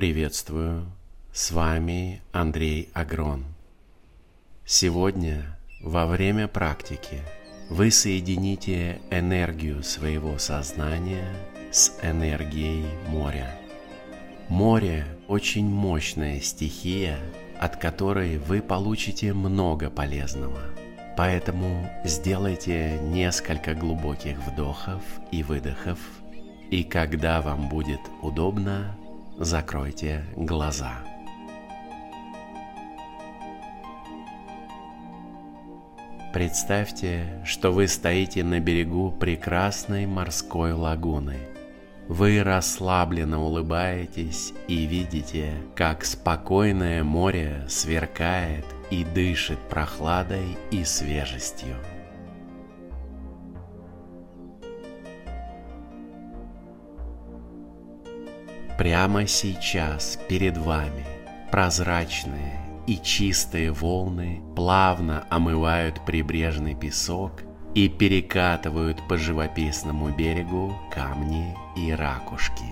Приветствую, с вами Андрей Агрон. Сегодня, во время практики, вы соедините энергию своего сознания с энергией моря. Море – очень мощная стихия, от которой вы получите много полезного. Поэтому сделайте несколько глубоких вдохов и выдохов, и когда вам будет удобно, закройте глаза. Представьте, что вы стоите на берегу прекрасной морской лагуны. Вы расслабленно улыбаетесь и видите, как спокойное море сверкает и дышит прохладой и свежестью. Прямо сейчас перед вами прозрачные и чистые волны плавно омывают прибрежный песок и перекатывают по живописному берегу камни и ракушки.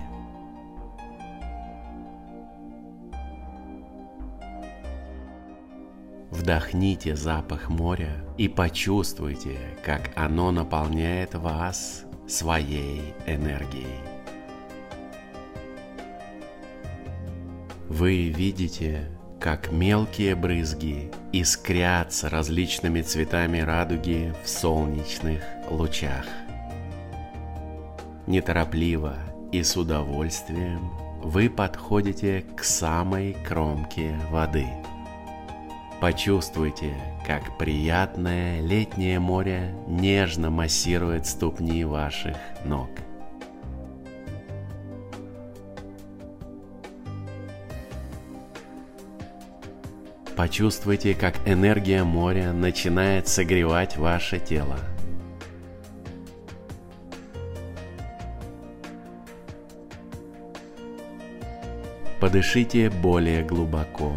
Вдохните запах моря и почувствуйте, как оно наполняет вас своей энергией. Вы видите, как мелкие брызги искрятся различными цветами радуги в солнечных лучах. Неторопливо и с удовольствием вы подходите к самой кромке воды. Почувствуйте, как приятное летнее море нежно массирует ступни ваших ног – Почувствуйте, как энергия моря начинает согревать ваше тело. Подышите более глубоко.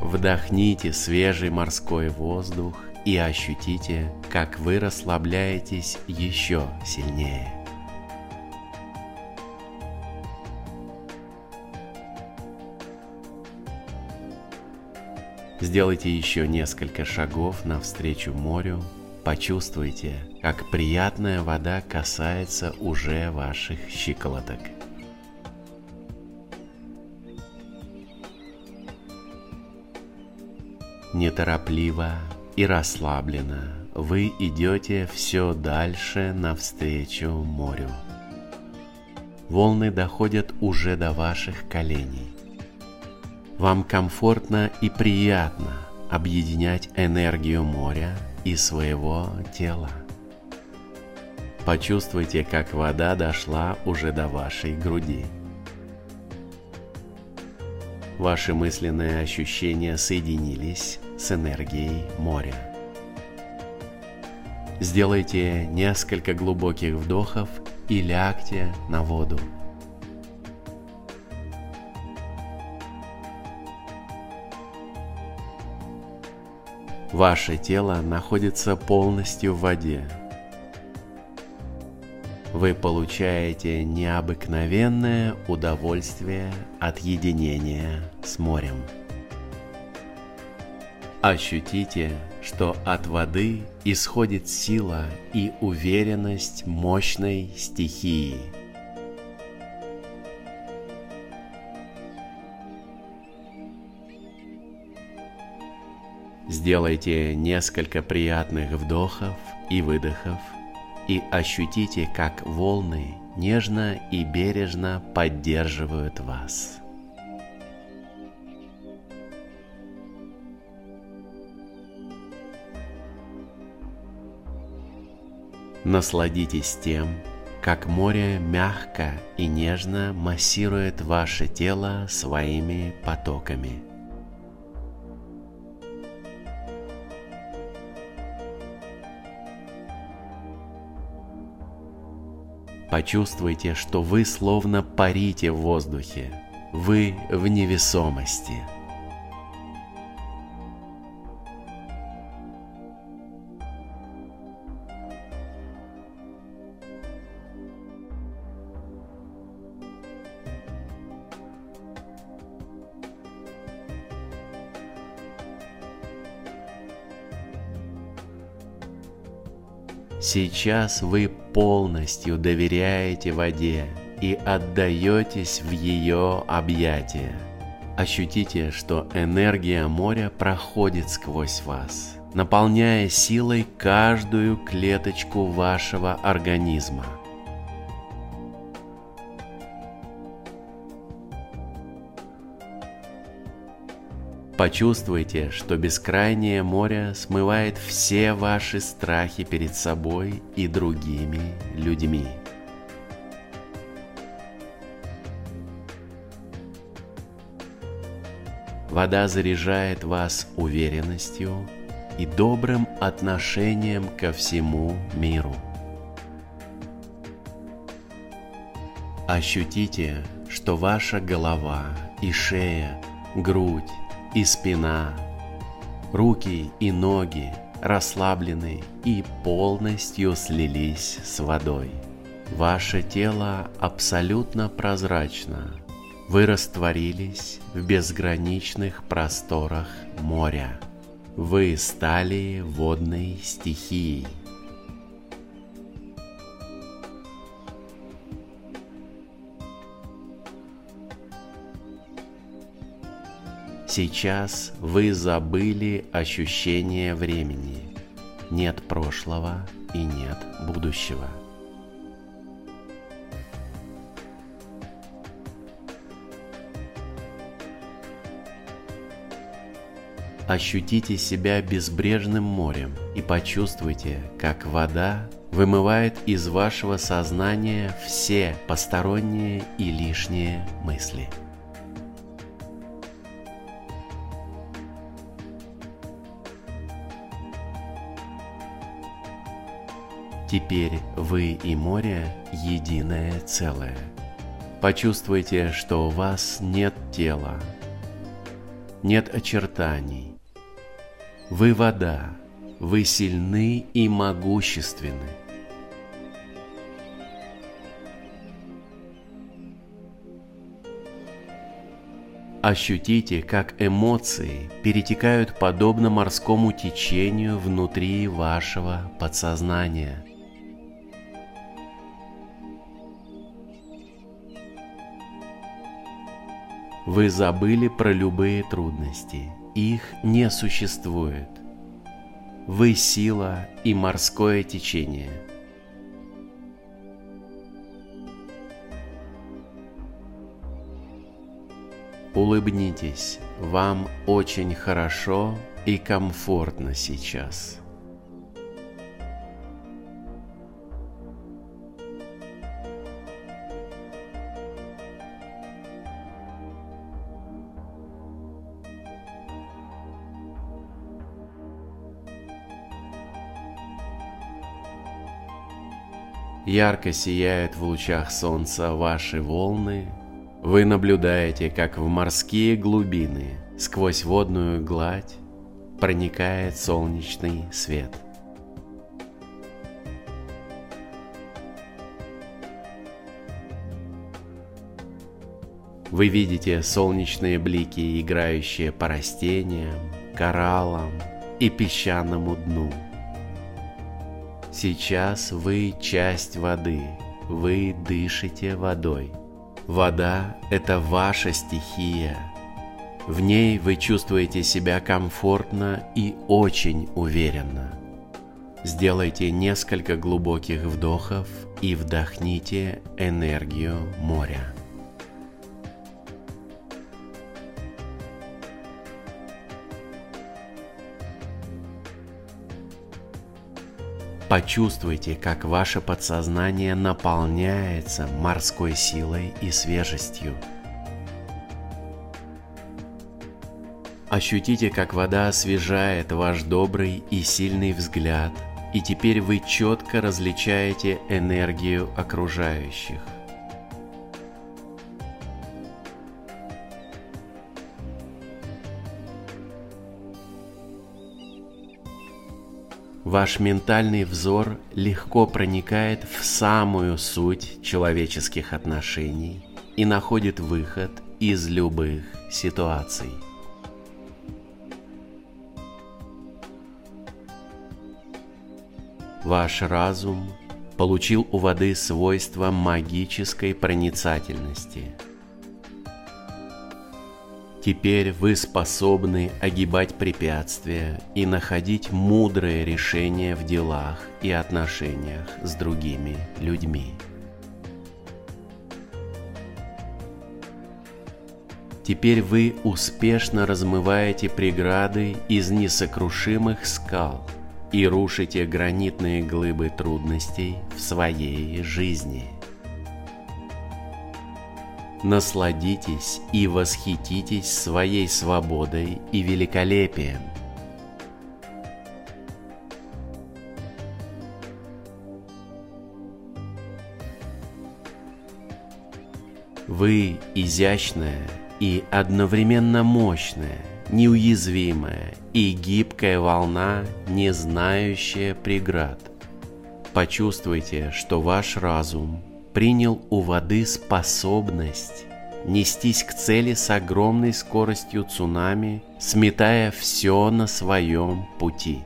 Вдохните свежий морской воздух и ощутите, как вы расслабляетесь еще сильнее. Сделайте еще несколько шагов навстречу морю. Почувствуйте, как приятная вода касается уже ваших щиколоток. Неторопливо и расслабленно вы идете все дальше навстречу морю. Волны доходят уже до ваших коленей. Вам комфортно и приятно объединять энергию моря и своего тела. Почувствуйте, как вода дошла уже до вашей груди. Ваши мысленные ощущения соединились с энергией моря. Сделайте несколько глубоких вдохов и лягте на воду. Ваше тело находится полностью в воде. Вы получаете необыкновенное удовольствие от единения с морем. Ощутите, что от воды исходит сила и уверенность мощной стихии – Сделайте несколько приятных вдохов и выдохов и ощутите, как волны нежно и бережно поддерживают вас. Насладитесь тем, как море мягко и нежно массирует ваше тело своими потоками – Почувствуйте, что вы словно парите в воздухе. Вы в невесомости. Сейчас вы полностью доверяете воде и отдаетесь в ее объятия. Ощутите, что энергия моря проходит сквозь вас, наполняя силой каждую клеточку вашего организма – Почувствуйте, что бескрайнее море смывает все ваши страхи перед собой и другими людьми. Вода заряжает вас уверенностью и добрым отношением ко всему миру. Ощутите, что ваша голова и шея, грудь, и спина, руки и ноги расслаблены и полностью слились с водой. Ваше тело абсолютно прозрачно. Вы растворились в безграничных просторах моря. Вы стали водной стихией. Сейчас вы забыли ощущение времени. Нет прошлого и нет будущего. Ощутите себя безбрежным морем и почувствуйте, как вода вымывает из вашего сознания все посторонние и лишние мысли. Теперь вы и море – единое целое. Почувствуйте, что у вас нет тела, нет очертаний. Вы вода, вы сильны и могущественны. Ощутите, как эмоции перетекают подобно морскому течению внутри вашего подсознания – Вы забыли про любые трудности. Их не существует. Вы сила и морское течение. Улыбнитесь, вам очень хорошо и комфортно сейчас. Ярко сияют в лучах солнца ваши волны. Вы наблюдаете, как в морские глубины, сквозь водную гладь, проникает солнечный свет. Вы видите солнечные блики, играющие по растениям, кораллам и песчаному дну – Сейчас вы часть воды, вы дышите водой. Вода – это ваша стихия. В ней вы чувствуете себя комфортно и очень уверенно. Сделайте несколько глубоких вдохов и вдохните энергию моря. Почувствуйте, как ваше подсознание наполняется морской силой и свежестью. Ощутите, как вода освежает ваш добрый и сильный взгляд, и теперь вы четко различаете энергию окружающих. Ваш ментальный взор легко проникает в самую суть человеческих отношений и находит выход из любых ситуаций. Ваш разум получил у воды свойства магической проницательности. Теперь вы способны огибать препятствия и находить мудрые решения в делах и отношениях с другими людьми. Теперь вы успешно размываете преграды из несокрушимых скал и рушите гранитные глыбы трудностей в своей жизни. Насладитесь и восхититесь своей свободой и великолепием. Вы изящная и одновременно мощная, неуязвимая и гибкая волна, не знающая преград. Почувствуйте, что ваш разум принял у воды способность нестись к цели с огромной скоростью цунами, сметая все на своем пути.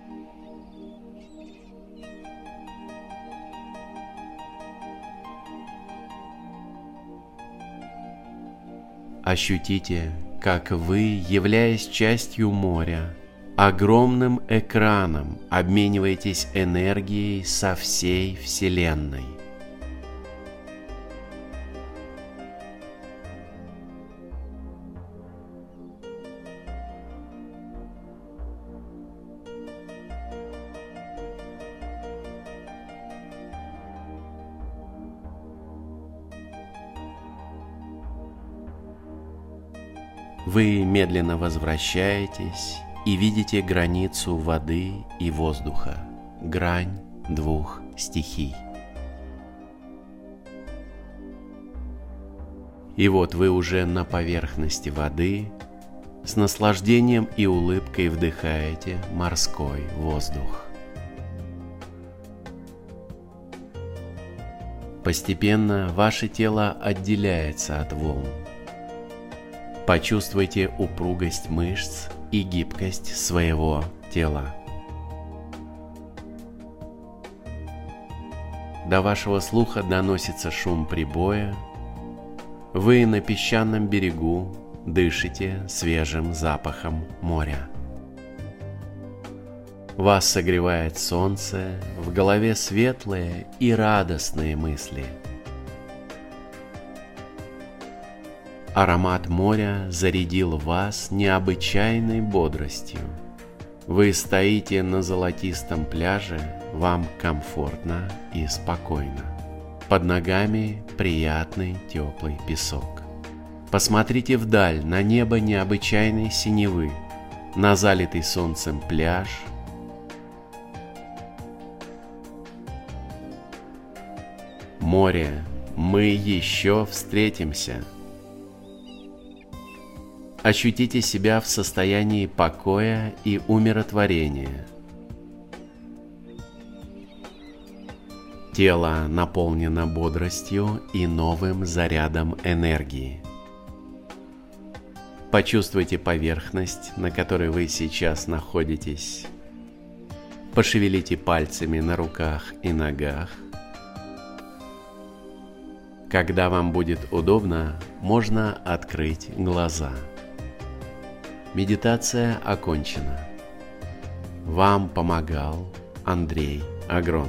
Ощутите, как вы, являясь частью моря, огромным экраном обмениваетесь энергией со всей Вселенной. Вы медленно возвращаетесь и видите границу воды и воздуха, грань двух стихий. И вот вы уже на поверхности воды, с наслаждением и улыбкой вдыхаете морской воздух. Постепенно ваше тело отделяется от волн, Почувствуйте упругость мышц и гибкость своего тела. До вашего слуха доносится шум прибоя. Вы на песчаном берегу дышите свежим запахом моря. Вас согревает солнце, в голове светлые и радостные мысли – Аромат моря зарядил вас необычайной бодростью. Вы стоите на золотистом пляже, вам комфортно и спокойно. Под ногами приятный теплый песок. Посмотрите вдаль на небо необычайной синевы, на залитый солнцем пляж. Море, мы еще встретимся. Ощутите себя в состоянии покоя и умиротворения. Тело наполнено бодростью и новым зарядом энергии. Почувствуйте поверхность, на которой вы сейчас находитесь. Пошевелите пальцами на руках и ногах. Когда вам будет удобно, можно открыть глаза. Медитация окончена. Вам помогал Андрей Агрон.